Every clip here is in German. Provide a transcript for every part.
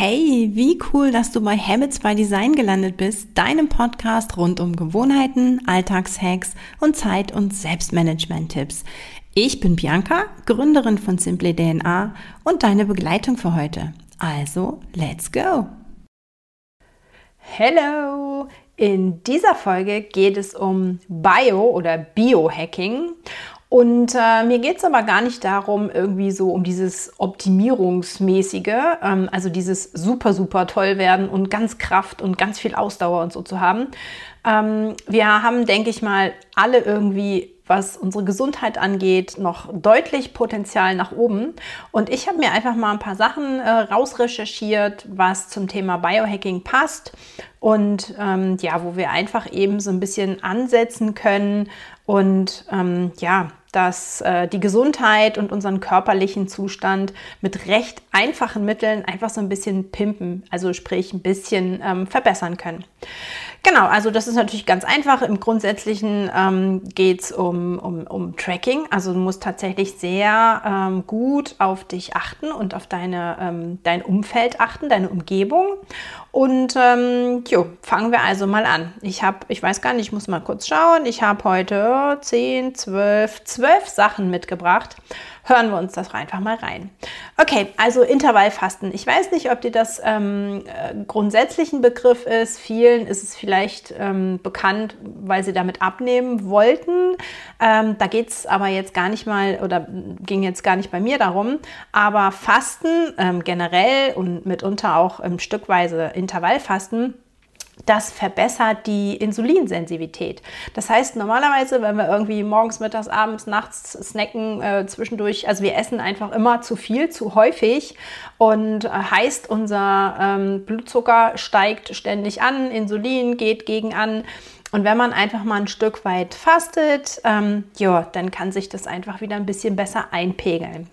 Hey, wie cool, dass du bei Habits by Design gelandet bist, deinem Podcast rund um Gewohnheiten, Alltagshacks und Zeit- und Selbstmanagement-Tipps. Ich bin Bianca, Gründerin von Simply DNA und deine Begleitung für heute. Also, let's go! Hello! In dieser Folge geht es um Bio- oder Biohacking und äh, mir geht es aber gar nicht darum, irgendwie so um dieses Optimierungsmäßige, ähm, also dieses super, super toll werden und ganz Kraft und ganz viel Ausdauer und so zu haben. Ähm, wir haben, denke ich mal, alle irgendwie was unsere Gesundheit angeht, noch deutlich Potenzial nach oben. Und ich habe mir einfach mal ein paar Sachen äh, rausrecherchiert, was zum Thema Biohacking passt und ähm, ja, wo wir einfach eben so ein bisschen ansetzen können und ähm, ja, dass äh, die Gesundheit und unseren körperlichen Zustand mit recht einfachen Mitteln einfach so ein bisschen pimpen, also sprich ein bisschen ähm, verbessern können. Genau, also das ist natürlich ganz einfach. Im Grundsätzlichen ähm, geht es um, um, um Tracking. Also du musst tatsächlich sehr ähm, gut auf dich achten und auf deine, ähm, dein Umfeld achten, deine Umgebung. Und ähm, jo, fangen wir also mal an. Ich habe, ich weiß gar nicht, ich muss mal kurz schauen. Ich habe heute 10, 12, 12 Sachen mitgebracht hören wir uns das einfach mal rein. Okay, also Intervallfasten. Ich weiß nicht, ob dir das ähm, äh, grundsätzlich ein Begriff ist. Vielen ist es vielleicht ähm, bekannt, weil sie damit abnehmen wollten. Ähm, da geht es aber jetzt gar nicht mal oder ging jetzt gar nicht bei mir darum. Aber Fasten ähm, generell und mitunter auch ähm, stückweise Intervallfasten das verbessert die Insulinsensitivität. Das heißt, normalerweise, wenn wir irgendwie morgens, mittags, abends, nachts snacken, äh, zwischendurch, also wir essen einfach immer zu viel, zu häufig und äh, heißt, unser ähm, Blutzucker steigt ständig an, Insulin geht gegen an. Und wenn man einfach mal ein Stück weit fastet, ähm, ja, dann kann sich das einfach wieder ein bisschen besser einpegeln.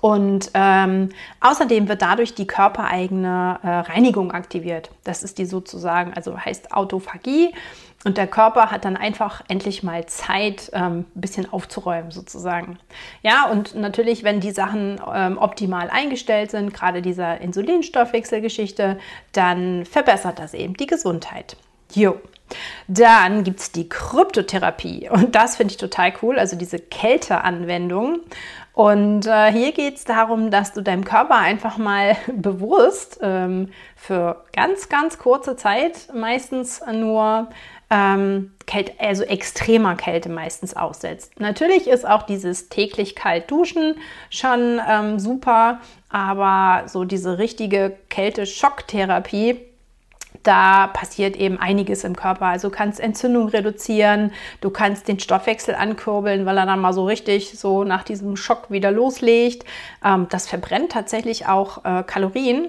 Und ähm, außerdem wird dadurch die körpereigene äh, Reinigung aktiviert. Das ist die sozusagen, also heißt Autophagie. Und der Körper hat dann einfach endlich mal Zeit, ähm, ein bisschen aufzuräumen sozusagen. Ja, und natürlich, wenn die Sachen ähm, optimal eingestellt sind, gerade dieser Insulinstoffwechselgeschichte, dann verbessert das eben die Gesundheit. Jo. Dann gibt es die Kryptotherapie und das finde ich total cool, also diese Kälteanwendung. Und äh, hier geht es darum, dass du deinem Körper einfach mal bewusst ähm, für ganz, ganz kurze Zeit, meistens nur ähm, Kälte, also extremer Kälte meistens aussetzt. Natürlich ist auch dieses täglich kalt duschen schon ähm, super, aber so diese richtige Kälte-Schocktherapie, da passiert eben einiges im Körper. Also du kannst Entzündung reduzieren, du kannst den Stoffwechsel ankurbeln, weil er dann mal so richtig so nach diesem Schock wieder loslegt. Ähm, das verbrennt tatsächlich auch äh, Kalorien.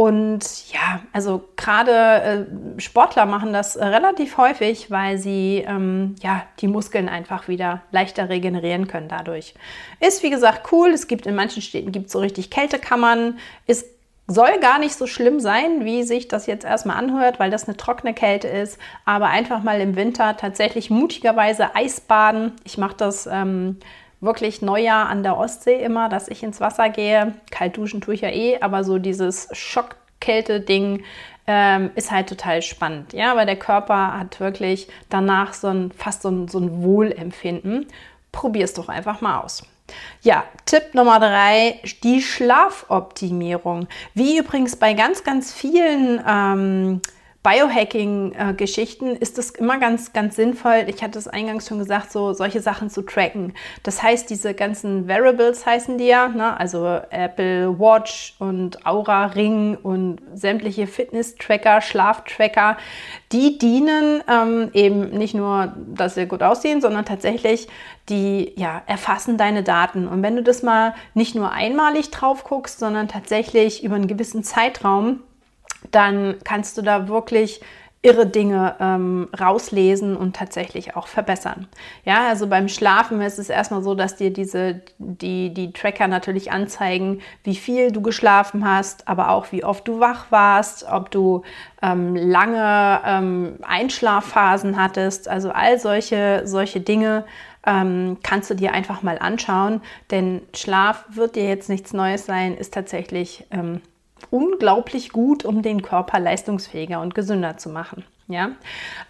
Und ja, also gerade äh, Sportler machen das äh, relativ häufig, weil sie ähm, ja die Muskeln einfach wieder leichter regenerieren können dadurch. Ist wie gesagt cool. Es gibt in manchen Städten gibt so richtig Kältekammern. Ist soll gar nicht so schlimm sein, wie sich das jetzt erstmal anhört, weil das eine trockene Kälte ist. Aber einfach mal im Winter tatsächlich mutigerweise Eisbaden. Ich mache das ähm, wirklich Neujahr an der Ostsee immer, dass ich ins Wasser gehe. Kalt duschen tue ich ja eh, aber so dieses Schockkälte-Ding ähm, ist halt total spannend. Ja, weil der Körper hat wirklich danach so ein, fast so ein, so ein Wohlempfinden. Probier es doch einfach mal aus. Ja, Tipp Nummer drei, die Schlafoptimierung. Wie übrigens bei ganz, ganz vielen ähm, Biohacking-Geschichten ist es immer ganz, ganz sinnvoll, ich hatte es eingangs schon gesagt, so solche Sachen zu tracken. Das heißt, diese ganzen Variables heißen die ja, ne? also Apple Watch und Aura Ring und sämtliche Fitness-Tracker, Schlaftracker, die dienen ähm, eben nicht nur, dass sie gut aussehen, sondern tatsächlich die ja, erfassen deine Daten. Und wenn du das mal nicht nur einmalig drauf guckst, sondern tatsächlich über einen gewissen Zeitraum, dann kannst du da wirklich irre Dinge ähm, rauslesen und tatsächlich auch verbessern. Ja, also beim Schlafen ist es erstmal so, dass dir diese, die, die Tracker natürlich anzeigen, wie viel du geschlafen hast, aber auch wie oft du wach warst, ob du ähm, lange ähm, Einschlafphasen hattest, also all solche, solche Dinge ähm, kannst du dir einfach mal anschauen, denn Schlaf wird dir jetzt nichts Neues sein, ist tatsächlich ähm, unglaublich gut, um den Körper leistungsfähiger und gesünder zu machen. Ja,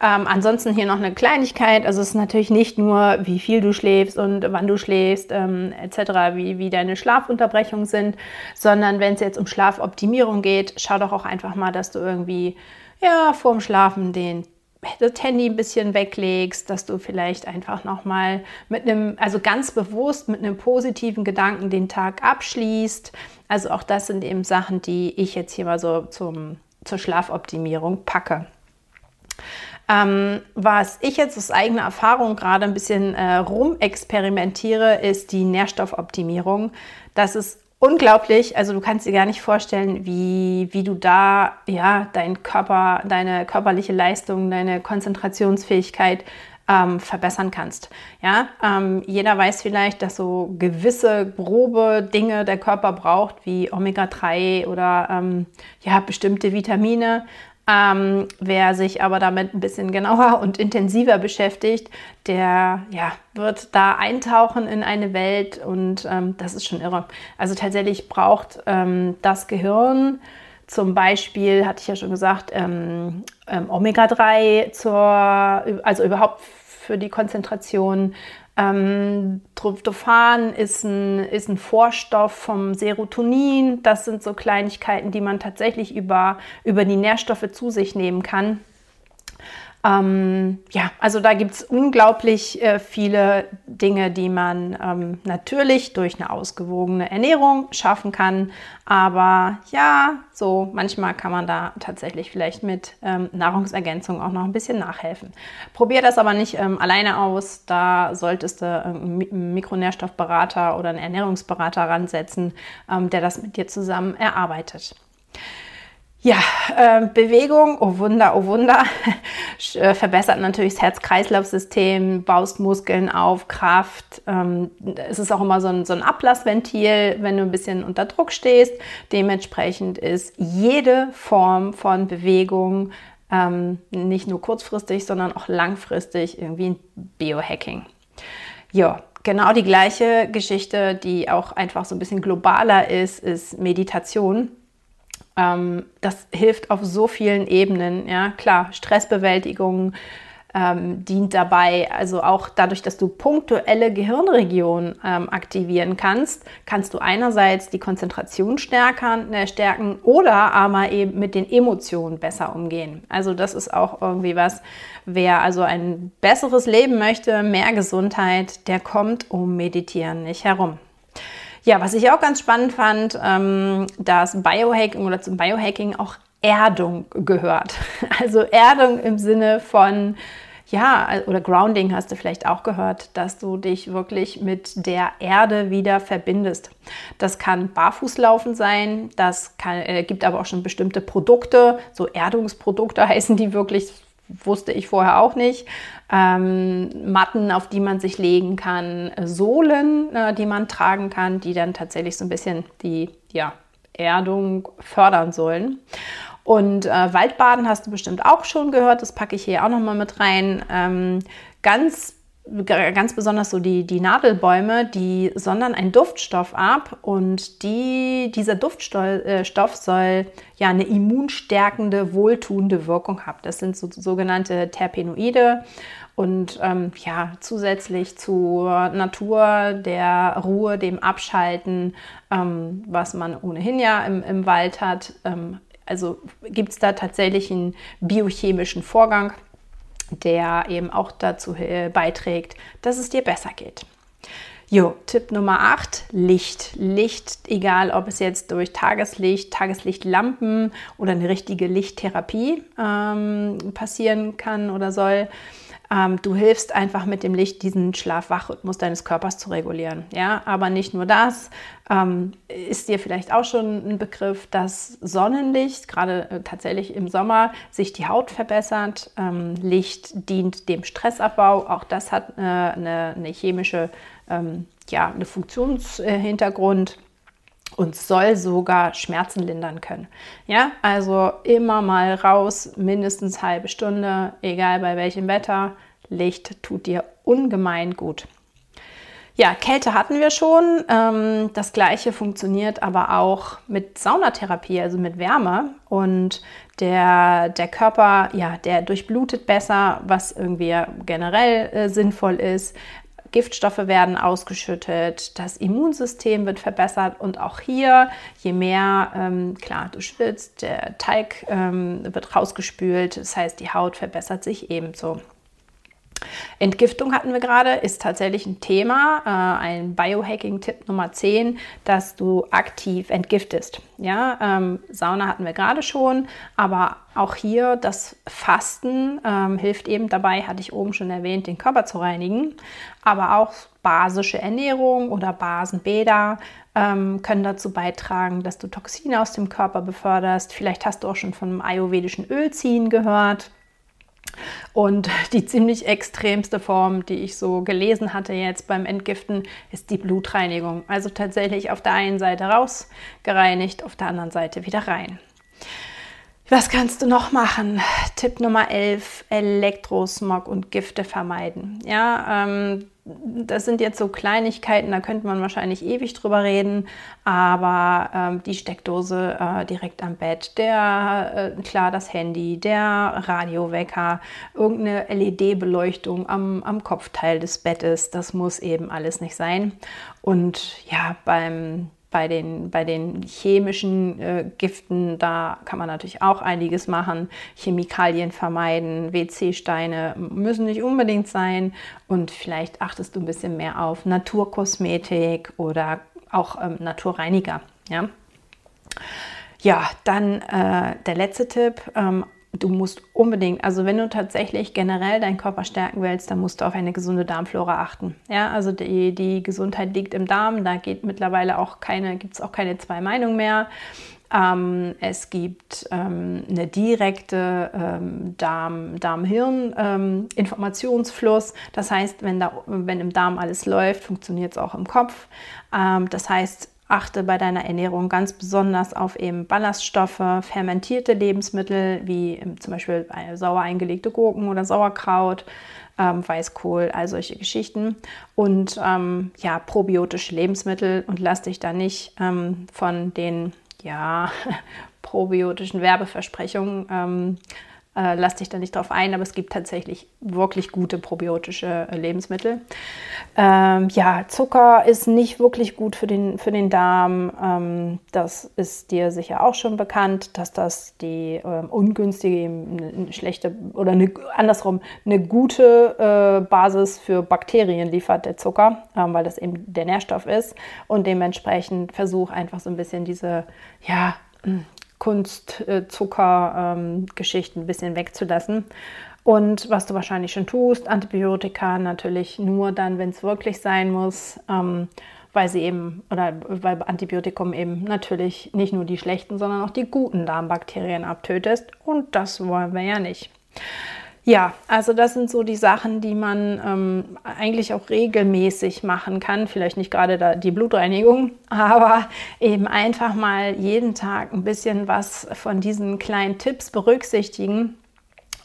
ähm, ansonsten hier noch eine Kleinigkeit. Also es ist natürlich nicht nur, wie viel du schläfst und wann du schläfst, ähm, etc., wie, wie deine Schlafunterbrechungen sind, sondern wenn es jetzt um Schlafoptimierung geht, schau doch auch einfach mal, dass du irgendwie ja vorm Schlafen den das Handy ein bisschen weglegst, dass du vielleicht einfach nochmal mit einem, also ganz bewusst mit einem positiven Gedanken den Tag abschließt. Also auch das sind eben Sachen, die ich jetzt hier mal so zum, zur Schlafoptimierung packe. Ähm, was ich jetzt aus eigener Erfahrung gerade ein bisschen äh, rumexperimentiere, ist die Nährstoffoptimierung. Das ist unglaublich. Also du kannst dir gar nicht vorstellen, wie, wie du da ja dein Körper, deine körperliche Leistung, deine Konzentrationsfähigkeit ähm, verbessern kannst. Ja, ähm, jeder weiß vielleicht, dass so gewisse grobe Dinge der Körper braucht, wie Omega-3 oder ähm, ja bestimmte Vitamine. Ähm, wer sich aber damit ein bisschen genauer und intensiver beschäftigt, der ja, wird da eintauchen in eine Welt und ähm, das ist schon irre. Also tatsächlich braucht ähm, das Gehirn zum Beispiel, hatte ich ja schon gesagt, ähm, ähm, Omega-3 zur, also überhaupt für die Konzentration, ähm, Tryptophan ist ein, ist ein Vorstoff vom Serotonin. Das sind so Kleinigkeiten, die man tatsächlich über, über die Nährstoffe zu sich nehmen kann. Ähm, ja, also da gibt es unglaublich äh, viele Dinge, die man ähm, natürlich durch eine ausgewogene Ernährung schaffen kann. Aber ja, so manchmal kann man da tatsächlich vielleicht mit ähm, Nahrungsergänzung auch noch ein bisschen nachhelfen. Probier das aber nicht ähm, alleine aus. Da solltest du einen Mikronährstoffberater oder einen Ernährungsberater ransetzen, ähm, der das mit dir zusammen erarbeitet. Ja, äh, Bewegung, oh Wunder, oh Wunder, äh, verbessert natürlich das Herz-Kreislauf-System, baust Muskeln auf, Kraft. Ähm, es ist auch immer so ein, so ein Ablassventil, wenn du ein bisschen unter Druck stehst. Dementsprechend ist jede Form von Bewegung ähm, nicht nur kurzfristig, sondern auch langfristig irgendwie ein Biohacking. Ja, genau die gleiche Geschichte, die auch einfach so ein bisschen globaler ist, ist Meditation ähm, das hilft auf so vielen Ebenen. Ja, klar, Stressbewältigung ähm, dient dabei. Also auch dadurch, dass du punktuelle Gehirnregionen ähm, aktivieren kannst, kannst du einerseits die Konzentration stärkern, äh, stärken oder aber eben mit den Emotionen besser umgehen. Also das ist auch irgendwie was, wer also ein besseres Leben möchte, mehr Gesundheit, der kommt um Meditieren nicht herum. Ja, was ich auch ganz spannend fand, ähm, dass Biohacking oder zum Biohacking auch Erdung gehört. Also Erdung im Sinne von, ja, oder Grounding hast du vielleicht auch gehört, dass du dich wirklich mit der Erde wieder verbindest. Das kann Barfußlaufen sein, das kann, äh, gibt aber auch schon bestimmte Produkte, so Erdungsprodukte heißen die wirklich wusste ich vorher auch nicht. Ähm, Matten, auf die man sich legen kann, Sohlen, äh, die man tragen kann, die dann tatsächlich so ein bisschen die ja, Erdung fördern sollen. Und äh, Waldbaden hast du bestimmt auch schon gehört, das packe ich hier auch nochmal mit rein. Ähm, ganz ganz besonders so die, die Nadelbäume, die sondern einen Duftstoff ab und die, dieser Duftstoff äh, soll ja eine immunstärkende, wohltuende Wirkung haben. Das sind so, sogenannte Terpenoide und ähm, ja, zusätzlich zur Natur, der Ruhe, dem Abschalten, ähm, was man ohnehin ja im, im Wald hat. Ähm, also gibt es da tatsächlich einen biochemischen Vorgang der eben auch dazu äh, beiträgt, dass es dir besser geht. Jo, Tipp Nummer 8, Licht. Licht, egal ob es jetzt durch Tageslicht, Tageslichtlampen oder eine richtige Lichttherapie ähm, passieren kann oder soll. Ähm, du hilfst einfach mit dem Licht, diesen Schlaf-Wach-Rhythmus deines Körpers zu regulieren. Ja, aber nicht nur das. Ähm, ist dir vielleicht auch schon ein Begriff, dass Sonnenlicht, gerade äh, tatsächlich im Sommer, sich die Haut verbessert. Ähm, Licht dient dem Stressabbau. Auch das hat äh, eine, eine, chemische, ähm, ja, eine Funktionshintergrund. Äh, und soll sogar Schmerzen lindern können. Ja, also immer mal raus, mindestens halbe Stunde, egal bei welchem Wetter. Licht tut dir ungemein gut. Ja, Kälte hatten wir schon. Ähm, das gleiche funktioniert aber auch mit Saunatherapie, also mit Wärme. Und der, der Körper, ja, der durchblutet besser, was irgendwie generell äh, sinnvoll ist. Giftstoffe werden ausgeschüttet, das Immunsystem wird verbessert und auch hier, je mehr, ähm, klar, du schwitzt, der Teig ähm, wird rausgespült, das heißt, die Haut verbessert sich ebenso. Entgiftung hatten wir gerade, ist tatsächlich ein Thema, äh, ein Biohacking-Tipp Nummer 10, dass du aktiv entgiftest. Ja, ähm, Sauna hatten wir gerade schon, aber auch hier das Fasten ähm, hilft eben dabei, hatte ich oben schon erwähnt, den Körper zu reinigen. Aber auch basische Ernährung oder Basenbäder ähm, können dazu beitragen, dass du Toxine aus dem Körper beförderst. Vielleicht hast du auch schon von einem ayurvedischen Ölziehen gehört. Und die ziemlich extremste Form, die ich so gelesen hatte jetzt beim Entgiften, ist die Blutreinigung. Also tatsächlich auf der einen Seite rausgereinigt, auf der anderen Seite wieder rein. Was kannst du noch machen? Tipp Nummer 11, Elektrosmog und Gifte vermeiden. Ja, ähm, das sind jetzt so Kleinigkeiten, da könnte man wahrscheinlich ewig drüber reden, aber ähm, die Steckdose äh, direkt am Bett, der, äh, klar, das Handy, der Radiowecker, irgendeine LED-Beleuchtung am, am Kopfteil des Bettes, das muss eben alles nicht sein. Und ja, beim bei den, bei den chemischen äh, Giften, da kann man natürlich auch einiges machen. Chemikalien vermeiden, WC-Steine müssen nicht unbedingt sein. Und vielleicht achtest du ein bisschen mehr auf Naturkosmetik oder auch ähm, Naturreiniger. Ja, ja dann äh, der letzte Tipp. Ähm, du musst unbedingt, also wenn du tatsächlich generell deinen Körper stärken willst, dann musst du auf eine gesunde Darmflora achten. Ja, also die, die Gesundheit liegt im Darm, da geht mittlerweile auch keine, gibt es auch keine zwei Meinungen mehr. Ähm, es gibt ähm, eine direkte ähm, Darm-Hirn-Informationsfluss. Ähm, das heißt, wenn, da, wenn im Darm alles läuft, funktioniert es auch im Kopf. Ähm, das heißt, Achte bei deiner Ernährung ganz besonders auf eben Ballaststoffe, fermentierte Lebensmittel wie zum Beispiel sauer eingelegte Gurken oder Sauerkraut, ähm, Weißkohl, all solche Geschichten. Und ähm, ja, probiotische Lebensmittel. Und lass dich da nicht ähm, von den ja, probiotischen Werbeversprechungen ähm, äh, lass dich da nicht drauf ein, aber es gibt tatsächlich wirklich gute probiotische äh, Lebensmittel. Ähm, ja, Zucker ist nicht wirklich gut für den, für den Darm. Ähm, das ist dir sicher auch schon bekannt, dass das die ähm, ungünstige, eine schlechte oder eine, andersrum eine gute äh, Basis für Bakterien liefert, der Zucker, ähm, weil das eben der Nährstoff ist. Und dementsprechend versuch einfach so ein bisschen diese, ja, Kunstzucker-Geschichten ein bisschen wegzulassen. Und was du wahrscheinlich schon tust, Antibiotika natürlich nur dann, wenn es wirklich sein muss, ähm, weil sie eben, oder weil Antibiotikum eben natürlich nicht nur die schlechten, sondern auch die guten Darmbakterien abtötest. Und das wollen wir ja nicht. Ja, also das sind so die Sachen, die man ähm, eigentlich auch regelmäßig machen kann. Vielleicht nicht gerade die Blutreinigung, aber eben einfach mal jeden Tag ein bisschen was von diesen kleinen Tipps berücksichtigen.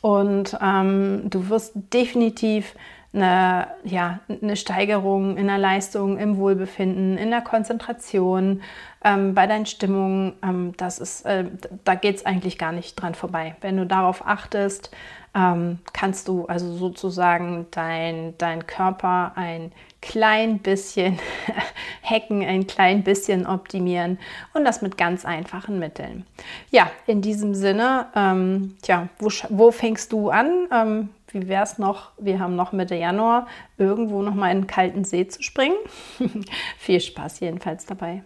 Und ähm, du wirst definitiv eine, ja, eine Steigerung in der Leistung, im Wohlbefinden, in der Konzentration, ähm, bei deinen Stimmungen. Ähm, das ist, äh, da geht es eigentlich gar nicht dran vorbei. Wenn du darauf achtest, ähm, kannst du also sozusagen dein, dein Körper ein klein bisschen hacken, ein klein bisschen optimieren und das mit ganz einfachen Mitteln. Ja, in diesem Sinne, ähm, tja, wo, wo fängst du an? Ähm, wie wäre es noch, wir haben noch Mitte Januar, irgendwo noch mal in den kalten See zu springen? Viel Spaß jedenfalls dabei.